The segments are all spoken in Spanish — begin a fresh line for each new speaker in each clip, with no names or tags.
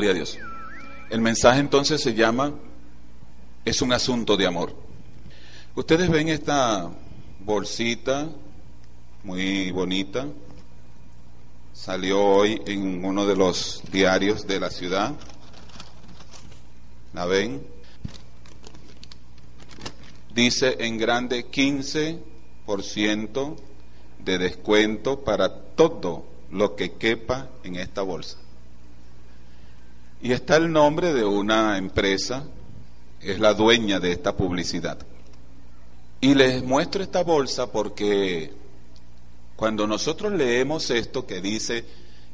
Gloria a Dios. El mensaje entonces se llama Es un asunto de amor. Ustedes ven esta bolsita muy bonita. Salió hoy en uno de los diarios de la ciudad. ¿La ven? Dice en grande 15% de descuento para todo lo que quepa en esta bolsa. Y está el nombre de una empresa, es la dueña de esta publicidad. Y les muestro esta bolsa porque cuando nosotros leemos esto que dice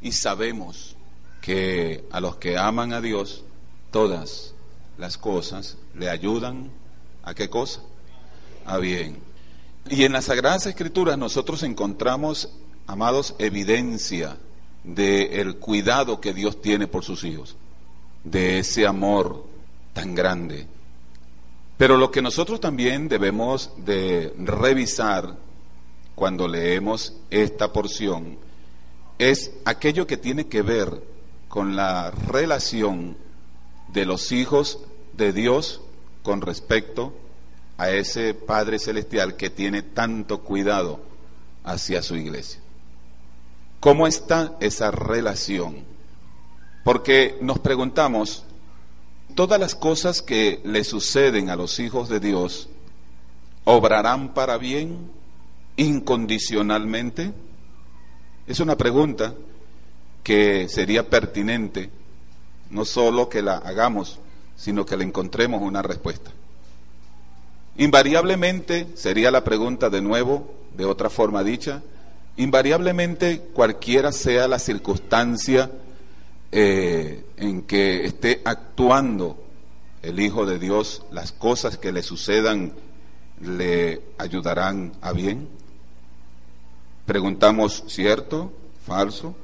y sabemos que a los que aman a Dios, todas las cosas le ayudan a qué cosa? A bien. Y en las Sagradas Escrituras nosotros encontramos, amados, evidencia del cuidado que Dios tiene por sus hijos de ese amor tan grande. Pero lo que nosotros también debemos de revisar cuando leemos esta porción es aquello que tiene que ver con la relación de los hijos de Dios con respecto a ese Padre Celestial que tiene tanto cuidado hacia su iglesia. ¿Cómo está esa relación? Porque nos preguntamos, ¿todas las cosas que le suceden a los hijos de Dios obrarán para bien incondicionalmente? Es una pregunta que sería pertinente, no solo que la hagamos, sino que le encontremos una respuesta. Invariablemente, sería la pregunta de nuevo, de otra forma dicha, invariablemente cualquiera sea la circunstancia eh, en que esté actuando el Hijo de Dios, las cosas que le sucedan le ayudarán a bien? Preguntamos, ¿cierto? ¿Falso?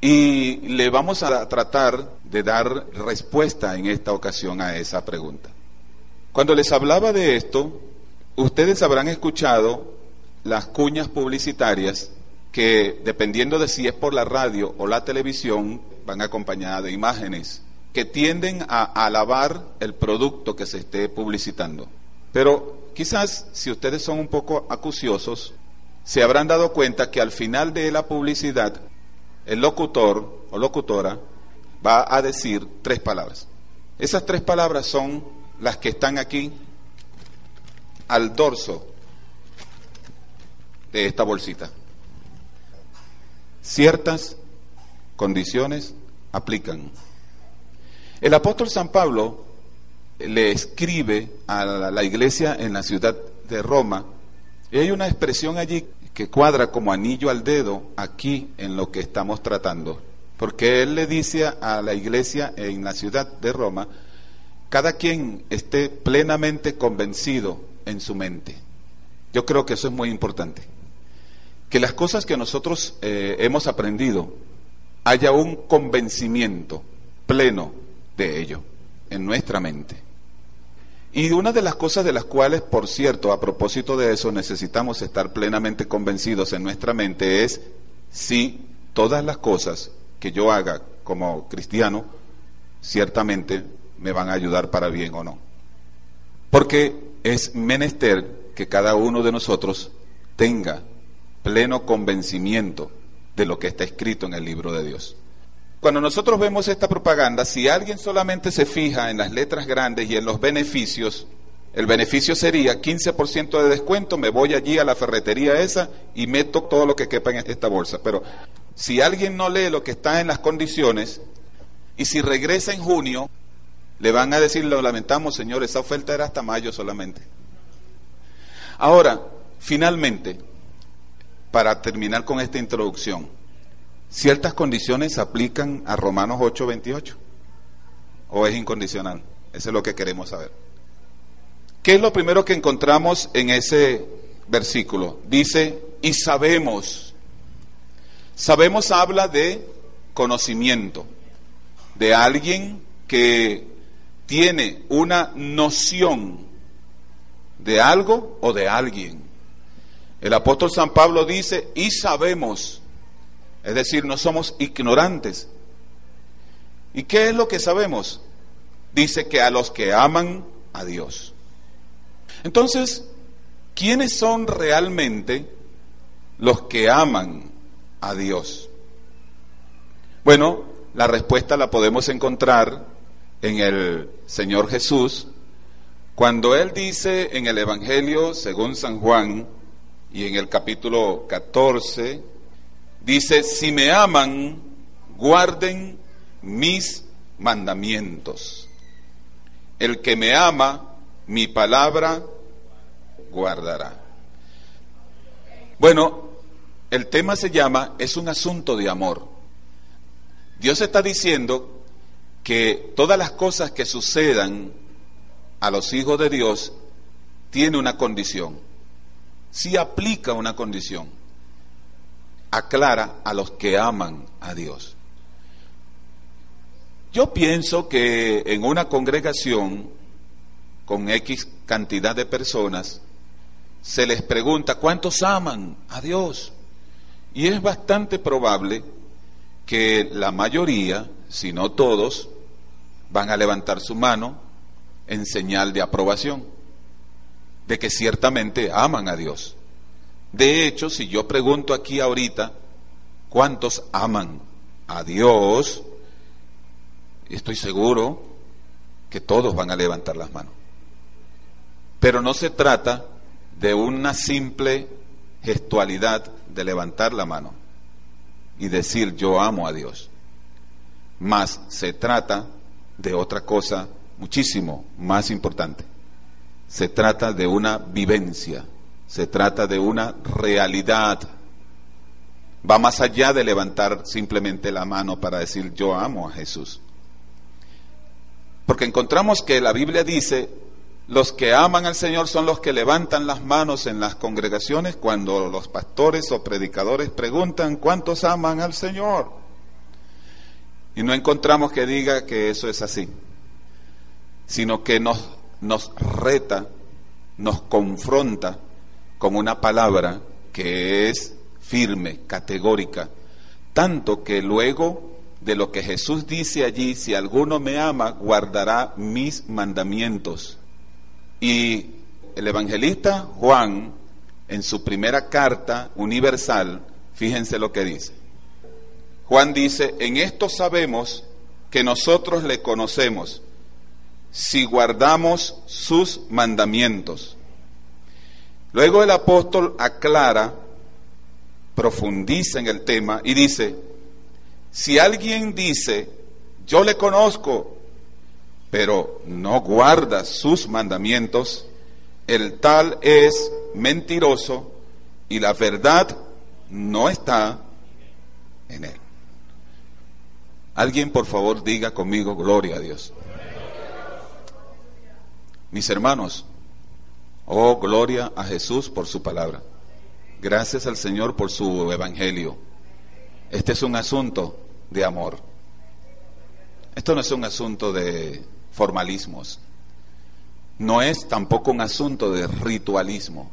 Y le vamos a tratar de dar respuesta en esta ocasión a esa pregunta. Cuando les hablaba de esto, ustedes habrán escuchado las cuñas publicitarias que, dependiendo de si es por la radio o la televisión, van acompañadas de imágenes que tienden a alabar el producto que se esté publicitando. Pero quizás si ustedes son un poco acuciosos, se habrán dado cuenta que al final de la publicidad el locutor o locutora va a decir tres palabras. Esas tres palabras son las que están aquí al dorso de esta bolsita. Ciertas condiciones aplican. El apóstol San Pablo le escribe a la, iglesia en la ciudad de Roma y hay una expresión allí que cuadra como anillo al dedo aquí en lo que estamos tratando. Porque él le dice a la iglesia en la ciudad de Roma, cada quien esté plenamente convencido en su mente. Yo creo que eso es muy importante. Que las cosas que nosotros eh, hemos aprendido haya un convencimiento pleno de ello en nuestra mente. Y una de las cosas de las cuales, por cierto, a propósito de eso, necesitamos estar plenamente convencidos en nuestra mente es si todas las cosas que yo haga como cristiano, ciertamente me van a ayudar para bien o no. Porque es menester que cada uno de nosotros tenga pleno convencimiento de lo que está escrito en el libro de Dios. Cuando nosotros vemos esta propaganda, si alguien solamente se fija en las letras grandes y en los beneficios, el beneficio sería 15% de descuento, me voy allí a la ferretería esa y meto todo lo que quepa en esta bolsa. Pero si alguien no lee lo que está en las condiciones y si regresa en junio, le van a decir, lo lamentamos, señor, esa oferta era hasta mayo solamente. Ahora, finalmente, para terminar con esta introducción, ¿ciertas condiciones aplican a Romanos 8:28? ¿O es incondicional? Eso es lo que queremos saber. ¿Qué es lo primero que encontramos en ese versículo? Dice, y sabemos. Sabemos habla de conocimiento, de alguien que tiene una noción de algo o de alguien. El apóstol San Pablo dice, y sabemos, es decir, no somos ignorantes. ¿Y qué es lo que sabemos? Dice que a los que aman a Dios. Entonces, ¿quiénes son realmente los que aman a Dios? Bueno, la respuesta la podemos encontrar en el Señor Jesús, cuando Él dice en el Evangelio según San Juan y en el capítulo 14, dice, si me aman, guarden mis mandamientos. El que me ama, mi palabra guardará. Bueno, el tema se llama, es un asunto de amor. Dios está diciendo que todas las cosas que sucedan a los hijos de Dios tiene una condición. Si aplica una condición. Aclara a los que aman a Dios. Yo pienso que en una congregación con X cantidad de personas, se les pregunta cuántos aman a Dios. Y es bastante probable que la mayoría, si no todos, van a levantar su mano en señal de aprobación, de que ciertamente aman a Dios. De hecho, si yo pregunto aquí ahorita, ¿cuántos aman a Dios? Estoy seguro que todos van a levantar las manos. Pero no se trata de una simple gestualidad de levantar la mano y decir yo amo a Dios. Más se trata de otra cosa muchísimo más importante. Se trata de una vivencia, se trata de una realidad. Va más allá de levantar simplemente la mano para decir yo amo a Jesús. Porque encontramos que la Biblia dice, los que aman al Señor son los que levantan las manos en las congregaciones cuando los pastores o predicadores preguntan cuántos aman al Señor. Y no encontramos que diga que eso es así sino que nos, nos reta, nos confronta con una palabra que es firme, categórica, tanto que luego de lo que Jesús dice allí, si alguno me ama, guardará mis mandamientos. Y el evangelista Juan, en su primera carta universal, fíjense lo que dice. Juan dice, en esto sabemos que nosotros le conocemos si guardamos sus mandamientos. Luego el apóstol aclara, profundiza en el tema y dice, si alguien dice, yo le conozco, pero no guarda sus mandamientos, el tal es mentiroso y la verdad no está en él. Alguien por favor diga conmigo, gloria a Dios. Mis hermanos, oh gloria a Jesús por su palabra. Gracias al Señor por su evangelio. Este es un asunto de amor. Esto no es un asunto de formalismos. No es tampoco un asunto de ritualismo.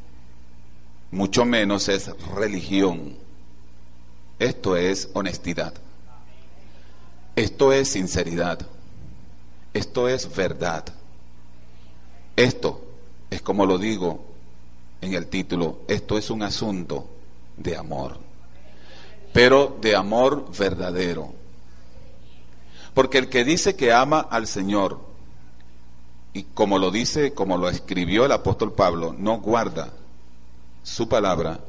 Mucho menos es religión. Esto es honestidad. Esto es sinceridad. Esto es verdad. Esto es como lo digo en el título, esto es un asunto de amor, pero de amor verdadero. Porque el que dice que ama al Señor, y como lo dice, como lo escribió el apóstol Pablo, no guarda su palabra,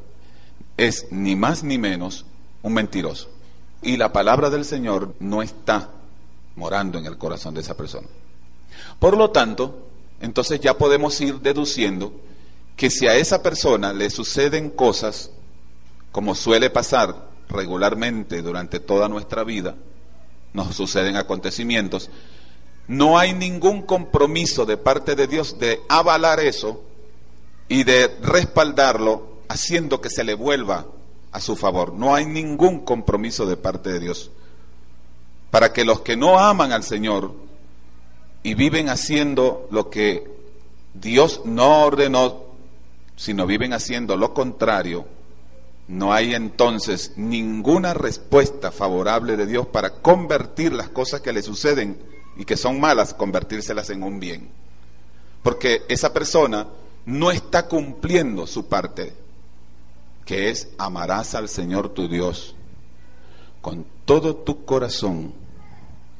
es ni más ni menos un mentiroso. Y la palabra del Señor no está morando en el corazón de esa persona. Por lo tanto, entonces ya podemos ir deduciendo que si a esa persona le suceden cosas, como suele pasar regularmente durante toda nuestra vida, nos suceden acontecimientos, no hay ningún compromiso de parte de Dios de avalar eso y de respaldarlo haciendo que se le vuelva a su favor. No hay ningún compromiso de parte de Dios. Para que los que no aman al Señor y viven haciendo lo que Dios no ordenó, sino viven haciendo lo contrario, no hay entonces ninguna respuesta favorable de Dios para convertir las cosas que le suceden y que son malas, convertírselas en un bien. Porque esa persona no está cumpliendo su parte, que es amarás al Señor tu Dios con todo tu corazón,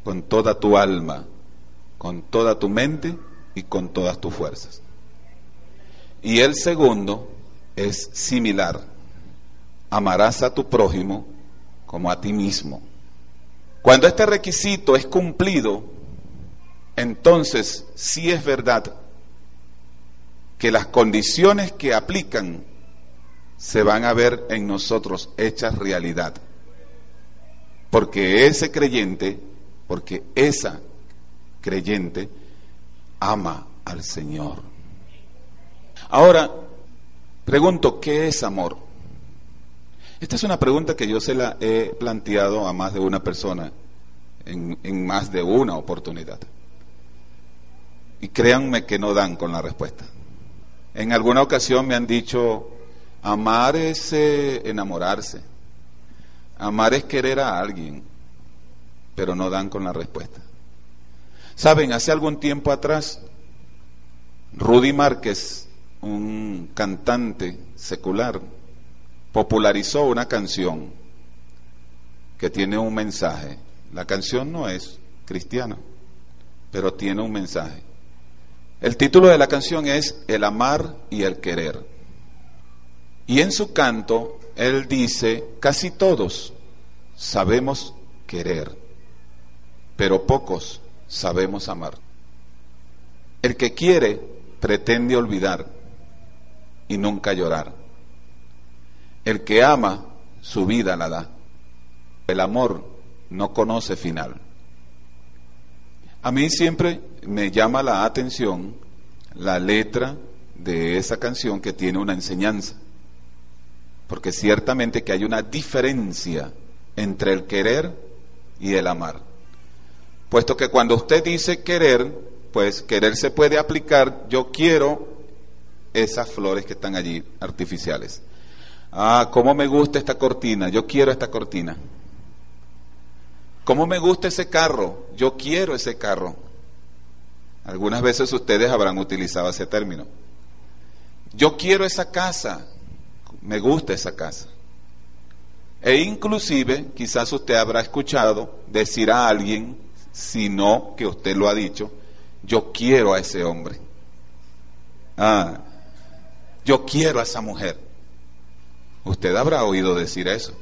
con toda tu alma, con toda tu mente y con todas tus fuerzas. Y el segundo es similar. Amarás a tu prójimo como a ti mismo. Cuando este requisito es cumplido, entonces sí es verdad que las condiciones que aplican se van a ver en nosotros hechas realidad. Porque ese creyente, porque esa creyente ama al Señor. Ahora, pregunto, ¿qué es amor? Esta es una pregunta que yo se la he planteado a más de una persona en, en más de una oportunidad. Y créanme que no dan con la respuesta. En alguna ocasión me han dicho, amar es eh, enamorarse, amar es querer a alguien, pero no dan con la respuesta. Saben, hace algún tiempo atrás, Rudy Márquez, un cantante secular, popularizó una canción que tiene un mensaje. La canción no es cristiana, pero tiene un mensaje. El título de la canción es El amar y el querer. Y en su canto, él dice, casi todos sabemos querer, pero pocos sabemos amar. El que quiere pretende olvidar y nunca llorar. El que ama, su vida la da. El amor no conoce final. A mí siempre me llama la atención la letra de esa canción que tiene una enseñanza. Porque ciertamente que hay una diferencia entre el querer y el amar. Puesto que cuando usted dice querer, pues querer se puede aplicar, yo quiero esas flores que están allí, artificiales. Ah, cómo me gusta esta cortina, yo quiero esta cortina. ¿Cómo me gusta ese carro? Yo quiero ese carro. Algunas veces ustedes habrán utilizado ese término. Yo quiero esa casa, me gusta esa casa. E inclusive quizás usted habrá escuchado decir a alguien, si no que usted lo ha dicho, yo quiero a ese hombre. Ah, yo quiero a esa mujer. Usted habrá oído decir eso.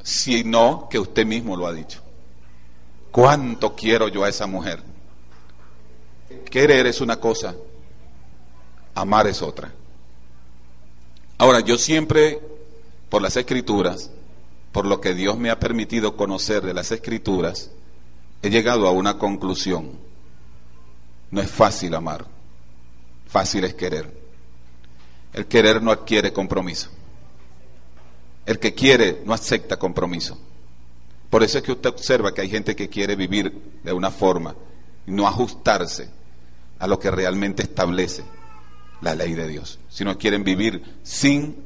Si no, que usted mismo lo ha dicho. ¿Cuánto quiero yo a esa mujer? Querer es una cosa, amar es otra. Ahora, yo siempre, por las escrituras, por lo que Dios me ha permitido conocer de las escrituras, he llegado a una conclusión. No es fácil amar, fácil es querer. El querer no adquiere compromiso. El que quiere no acepta compromiso. Por eso es que usted observa que hay gente que quiere vivir de una forma y no ajustarse a lo que realmente establece la ley de Dios, sino quieren vivir sin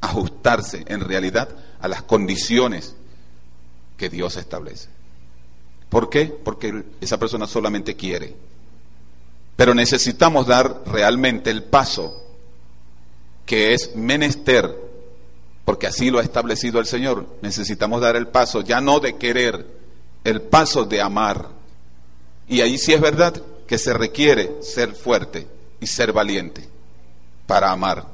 ajustarse en realidad a las condiciones que Dios establece. ¿Por qué? Porque esa persona solamente quiere. Pero necesitamos dar realmente el paso que es menester, porque así lo ha establecido el Señor. Necesitamos dar el paso ya no de querer, el paso de amar. Y ahí sí es verdad que se requiere ser fuerte y ser valiente para amar.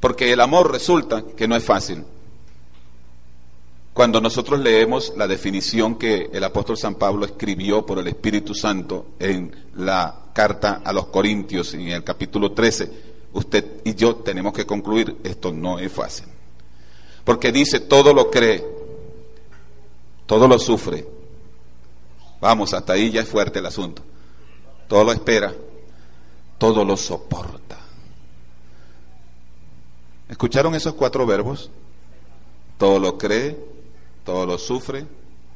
Porque el amor resulta que no es fácil. Cuando nosotros leemos la definición que el apóstol San Pablo escribió por el Espíritu Santo en la carta a los Corintios en el capítulo 13, usted y yo tenemos que concluir, esto no es fácil. Porque dice, todo lo cree, todo lo sufre. Vamos, hasta ahí ya es fuerte el asunto todo lo espera, todo lo soporta. ¿Escucharon esos cuatro verbos? Todo lo cree, todo lo sufre,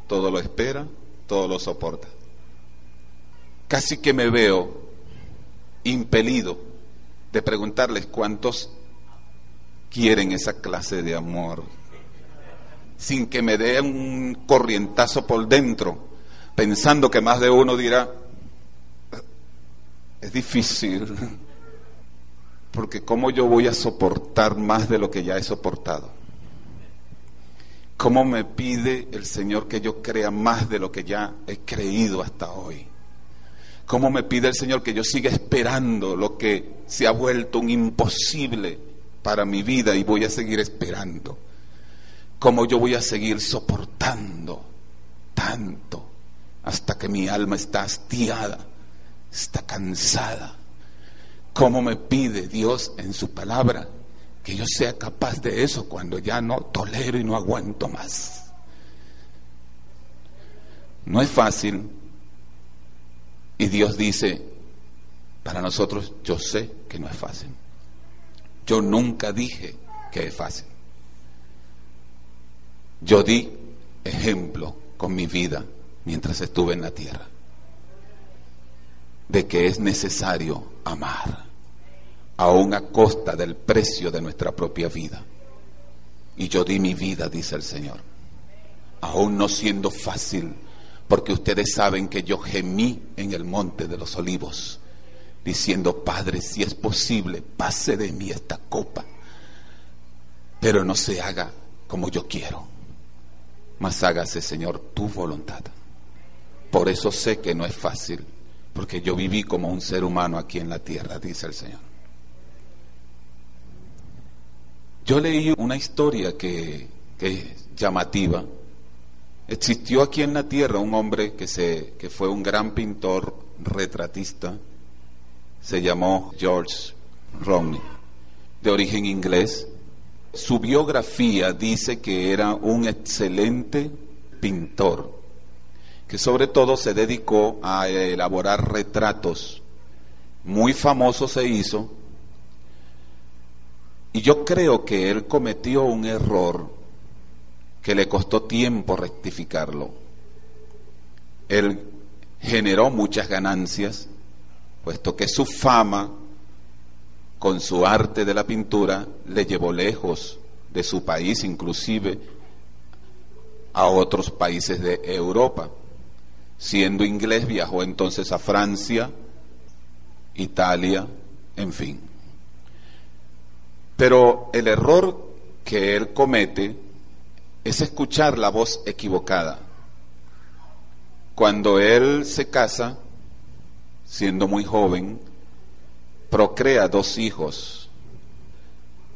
todo lo espera, todo lo soporta. Casi que me veo impelido de preguntarles cuántos quieren esa clase de amor? Sin que me dé un corrientazo por dentro, pensando que más de uno dirá, es difícil, porque ¿cómo yo voy a soportar más de lo que ya he soportado? ¿Cómo me pide el Señor que yo crea más de lo que ya he creído hasta hoy? ¿Cómo me pide el Señor que yo siga esperando lo que se ha vuelto un imposible para mi vida y voy a seguir esperando? ¿Cómo yo voy a seguir soportando tanto hasta que mi alma está hastiada, está cansada? ¿Cómo me pide Dios en su palabra que yo sea capaz de eso cuando ya no tolero y no aguanto más? No es fácil y Dios dice, para nosotros yo sé que no es fácil. Yo nunca dije que es fácil. Yo di ejemplo con mi vida mientras estuve en la tierra de que es necesario amar, aún a costa del precio de nuestra propia vida. Y yo di mi vida, dice el Señor, aún no siendo fácil porque ustedes saben que yo gemí en el monte de los olivos, diciendo, Padre, si es posible, pase de mí esta copa, pero no se haga como yo quiero, mas hágase, Señor, tu voluntad. Por eso sé que no es fácil, porque yo viví como un ser humano aquí en la tierra, dice el Señor. Yo leí una historia que, que es llamativa, Existió aquí en la tierra un hombre que, se, que fue un gran pintor retratista, se llamó George Romney, de origen inglés. Su biografía dice que era un excelente pintor, que sobre todo se dedicó a elaborar retratos. Muy famoso se hizo, y yo creo que él cometió un error que le costó tiempo rectificarlo. Él generó muchas ganancias, puesto que su fama con su arte de la pintura le llevó lejos de su país, inclusive a otros países de Europa. Siendo inglés viajó entonces a Francia, Italia, en fin. Pero el error que él comete es escuchar la voz equivocada. Cuando él se casa, siendo muy joven, procrea dos hijos.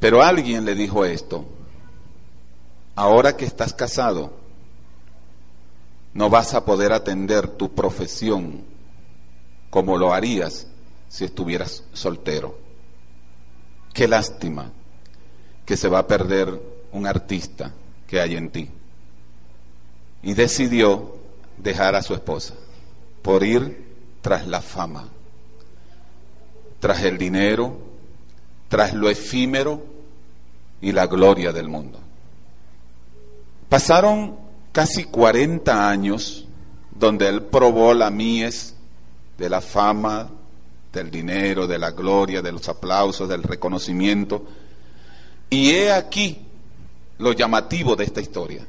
Pero alguien le dijo esto, ahora que estás casado, no vas a poder atender tu profesión como lo harías si estuvieras soltero. Qué lástima que se va a perder un artista que hay en ti. Y decidió dejar a su esposa por ir tras la fama, tras el dinero, tras lo efímero y la gloria del mundo. Pasaron casi 40 años donde él probó la mies de la fama, del dinero, de la gloria, de los aplausos, del reconocimiento. Y he aquí lo llamativo de esta historia.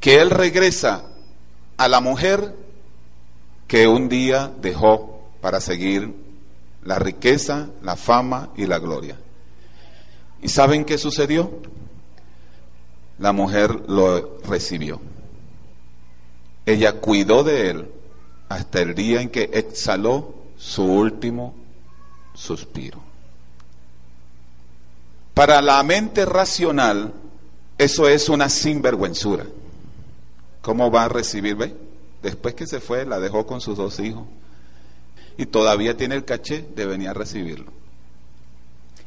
Que él regresa a la mujer que un día dejó para seguir la riqueza, la fama y la gloria. ¿Y saben qué sucedió? La mujer lo recibió. Ella cuidó de él hasta el día en que exhaló su último suspiro. Para la mente racional, eso es una sinvergüenzura. ¿Cómo va a recibir? ¿Ve? Después que se fue, la dejó con sus dos hijos. Y todavía tiene el caché de venir a recibirlo.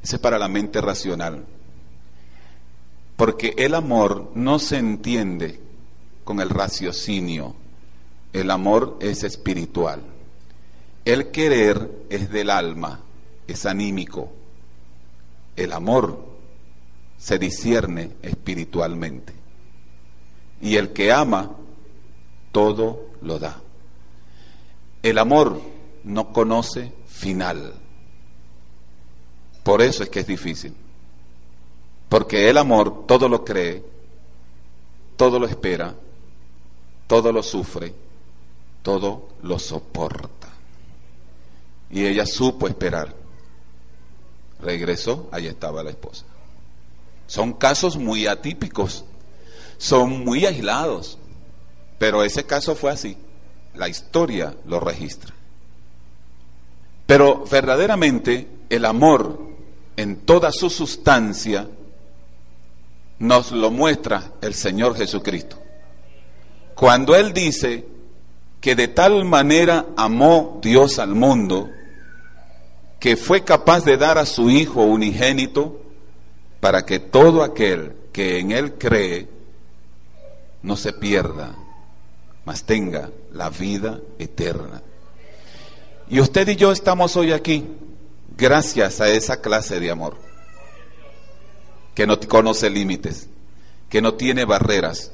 Ese es para la mente racional. Porque el amor no se entiende con el raciocinio. El amor es espiritual. El querer es del alma, es anímico, el amor se discierne espiritualmente. Y el que ama, todo lo da. El amor no conoce final. Por eso es que es difícil. Porque el amor todo lo cree, todo lo espera, todo lo sufre, todo lo soporta. Y ella supo esperar. Regresó, ahí estaba la esposa. Son casos muy atípicos, son muy aislados, pero ese caso fue así. La historia lo registra. Pero verdaderamente el amor en toda su sustancia nos lo muestra el Señor Jesucristo. Cuando Él dice que de tal manera amó Dios al mundo, que fue capaz de dar a su Hijo unigénito para que todo aquel que en Él cree no se pierda, mas tenga la vida eterna. Y usted y yo estamos hoy aquí gracias a esa clase de amor, que no conoce límites, que no tiene barreras,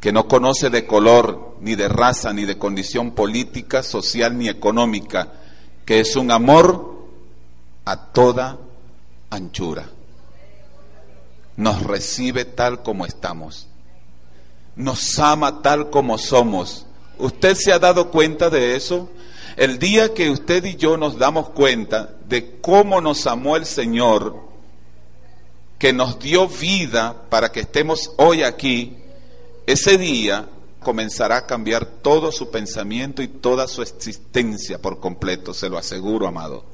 que no conoce de color, ni de raza, ni de condición política, social, ni económica, que es un amor a toda anchura. Nos recibe tal como estamos. Nos ama tal como somos. ¿Usted se ha dado cuenta de eso? El día que usted y yo nos damos cuenta de cómo nos amó el Señor, que nos dio vida para que estemos hoy aquí, ese día comenzará a cambiar todo su pensamiento y toda su existencia por completo, se lo aseguro, amado.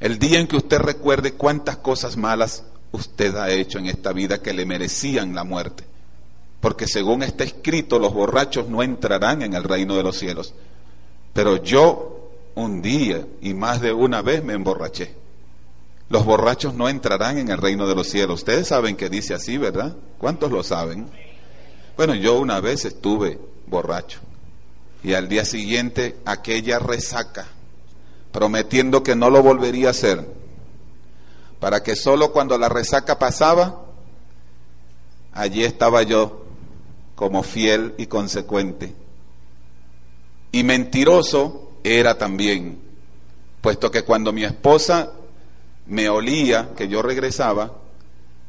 El día en que usted recuerde cuántas cosas malas usted ha hecho en esta vida que le merecían la muerte. Porque según está escrito, los borrachos no entrarán en el reino de los cielos. Pero yo un día y más de una vez me emborraché. Los borrachos no entrarán en el reino de los cielos. Ustedes saben que dice así, ¿verdad? ¿Cuántos lo saben? Bueno, yo una vez estuve borracho y al día siguiente aquella resaca, prometiendo que no lo volvería a hacer, para que solo cuando la resaca pasaba, allí estaba yo como fiel y consecuente. Y mentiroso era también, puesto que cuando mi esposa me olía que yo regresaba,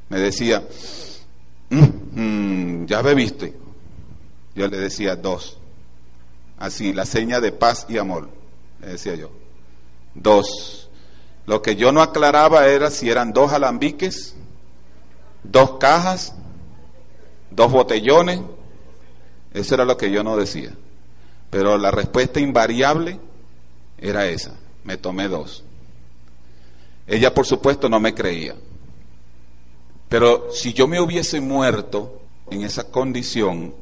me decía, Mm, ya bebiste. Yo le decía dos. Así, la seña de paz y amor, le decía yo. Dos. Lo que yo no aclaraba era si eran dos alambiques, dos cajas, dos botellones. Eso era lo que yo no decía. Pero la respuesta invariable era esa. Me tomé dos. Ella, por supuesto, no me creía. Pero si yo me hubiese muerto en esa condición,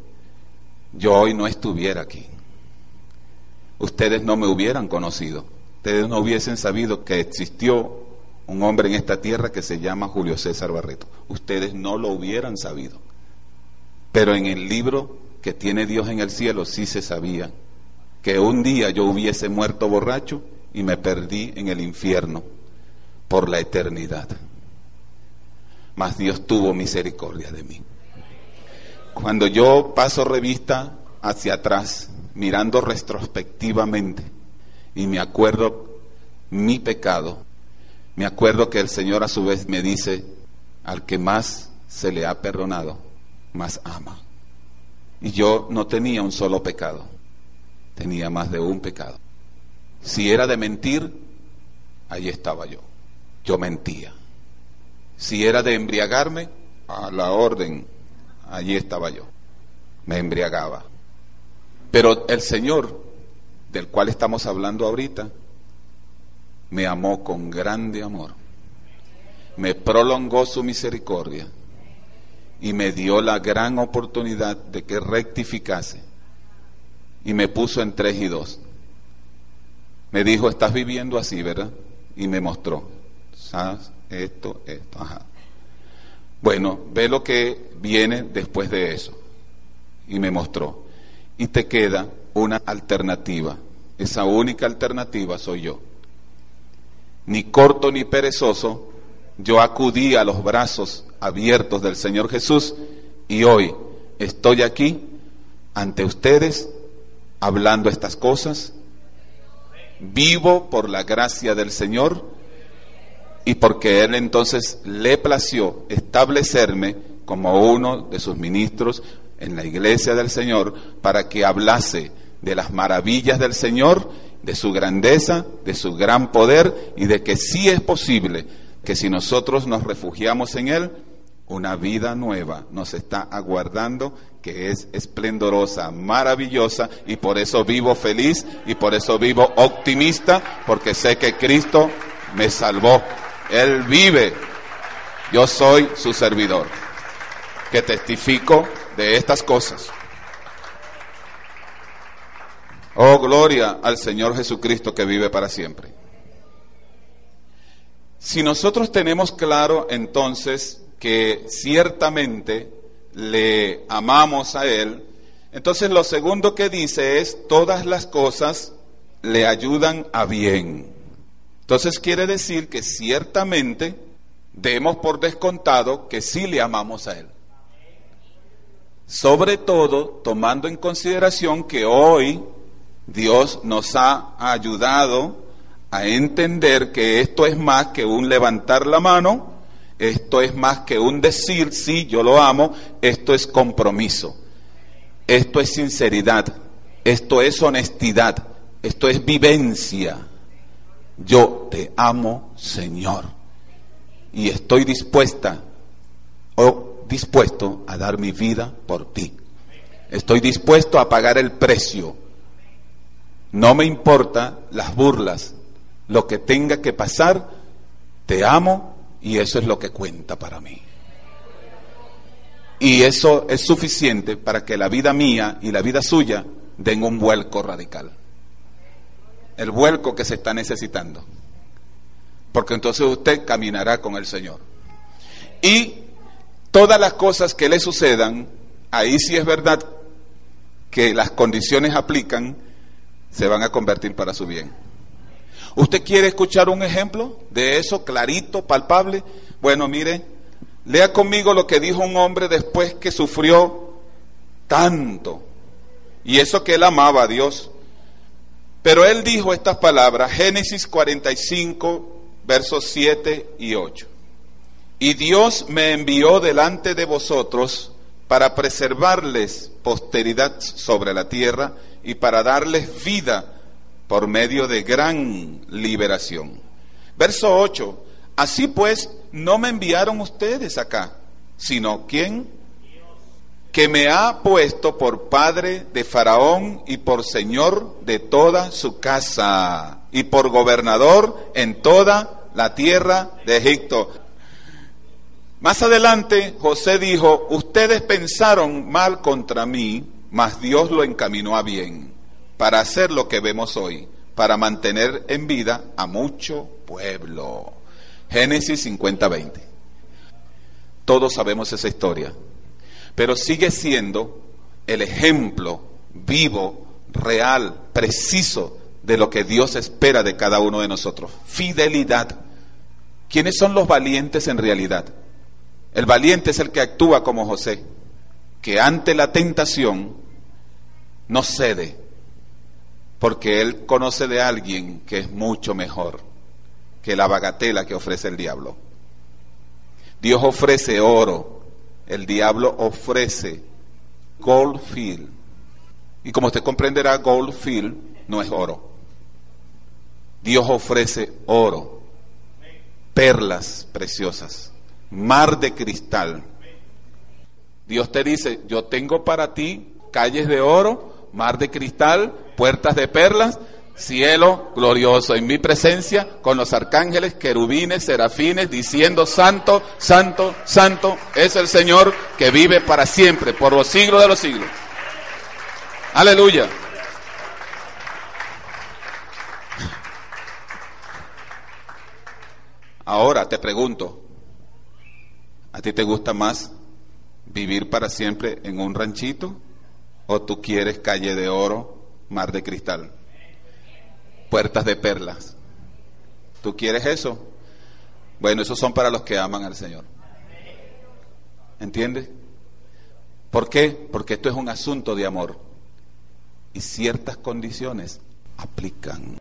yo hoy no estuviera aquí. Ustedes no me hubieran conocido. Ustedes no hubiesen sabido que existió un hombre en esta tierra que se llama Julio César Barreto. Ustedes no lo hubieran sabido. Pero en el libro que tiene Dios en el cielo sí se sabía que un día yo hubiese muerto borracho y me perdí en el infierno por la eternidad mas Dios tuvo misericordia de mí. Cuando yo paso revista hacia atrás, mirando retrospectivamente, y me acuerdo mi pecado, me acuerdo que el Señor a su vez me dice, al que más se le ha perdonado, más ama. Y yo no tenía un solo pecado, tenía más de un pecado. Si era de mentir, ahí estaba yo. Yo mentía. Si era de embriagarme, a la orden, allí estaba yo. Me embriagaba. Pero el Señor, del cual estamos hablando ahorita, me amó con grande amor. Me prolongó su misericordia y me dio la gran oportunidad de que rectificase. Y me puso en tres y dos. Me dijo, estás viviendo así, ¿verdad? Y me mostró. ¿Sabes? esto, esto, ajá. Bueno, ve lo que viene después de eso. Y me mostró. Y te queda una alternativa. Esa única alternativa soy yo. Ni corto ni perezoso, yo acudí a los brazos abiertos del Señor Jesús y hoy estoy aquí ante ustedes hablando estas cosas. Vivo por la gracia del Señor y porque Él entonces le plació establecerme como uno de sus ministros en la iglesia del Señor para que hablase de las maravillas del Señor, de su grandeza, de su gran poder y de que sí es posible que si nosotros nos refugiamos en Él, una vida nueva nos está aguardando que es esplendorosa, maravillosa y por eso vivo feliz y por eso vivo optimista porque sé que Cristo me salvó. Él vive. Yo soy su servidor que testifico de estas cosas. Oh, gloria al Señor Jesucristo que vive para siempre. Si nosotros tenemos claro entonces que ciertamente le amamos a Él, entonces lo segundo que dice es, todas las cosas le ayudan a bien. Entonces quiere decir que ciertamente demos por descontado que sí le amamos a Él. Sobre todo tomando en consideración que hoy Dios nos ha ayudado a entender que esto es más que un levantar la mano, esto es más que un decir, sí, yo lo amo, esto es compromiso, esto es sinceridad, esto es honestidad, esto es vivencia. Yo te amo, Señor, y estoy dispuesta o dispuesto a dar mi vida por ti. Estoy dispuesto a pagar el precio. No me importa las burlas, lo que tenga que pasar, te amo y eso es lo que cuenta para mí. Y eso es suficiente para que la vida mía y la vida suya den un vuelco radical. El vuelco que se está necesitando. Porque entonces usted caminará con el Señor. Y todas las cosas que le sucedan, ahí sí es verdad que las condiciones aplican, se van a convertir para su bien. ¿Usted quiere escuchar un ejemplo de eso clarito, palpable? Bueno, mire, lea conmigo lo que dijo un hombre después que sufrió tanto. Y eso que él amaba a Dios. Pero él dijo estas palabras, Génesis 45, versos 7 y 8. Y Dios me envió delante de vosotros para preservarles posteridad sobre la tierra y para darles vida por medio de gran liberación. Verso 8. Así pues, no me enviaron ustedes acá, sino ¿quién? Que me ha puesto por padre de Faraón y por señor de toda su casa y por gobernador en toda la tierra de Egipto. Más adelante José dijo, ustedes pensaron mal contra mí, mas Dios lo encaminó a bien para hacer lo que vemos hoy, para mantener en vida a mucho pueblo. Génesis 50-20. Todos sabemos esa historia, pero sigue siendo el ejemplo vivo, real, preciso de lo que Dios espera de cada uno de nosotros. Fidelidad. ¿Quiénes son los valientes en realidad? El valiente es el que actúa como José, que ante la tentación no cede, porque él conoce de alguien que es mucho mejor que la bagatela que ofrece el diablo. Dios ofrece oro, el diablo ofrece goldfield. Y como usted comprenderá, goldfield no es oro. Dios ofrece oro, perlas preciosas, mar de cristal. Dios te dice, yo tengo para ti calles de oro, mar de cristal, puertas de perlas, cielo glorioso en mi presencia con los arcángeles, querubines, serafines, diciendo, Santo, Santo, Santo es el Señor que vive para siempre, por los siglos de los siglos. Aleluya. Ahora te pregunto, ¿a ti te gusta más vivir para siempre en un ranchito ¿O tú quieres calle de oro, mar de cristal, puertas de perlas? ¿Tú quieres eso? Bueno, esos son para los que aman al Señor. ¿Entiendes? ¿Por qué? Porque esto es un asunto de amor y ciertas condiciones aplican.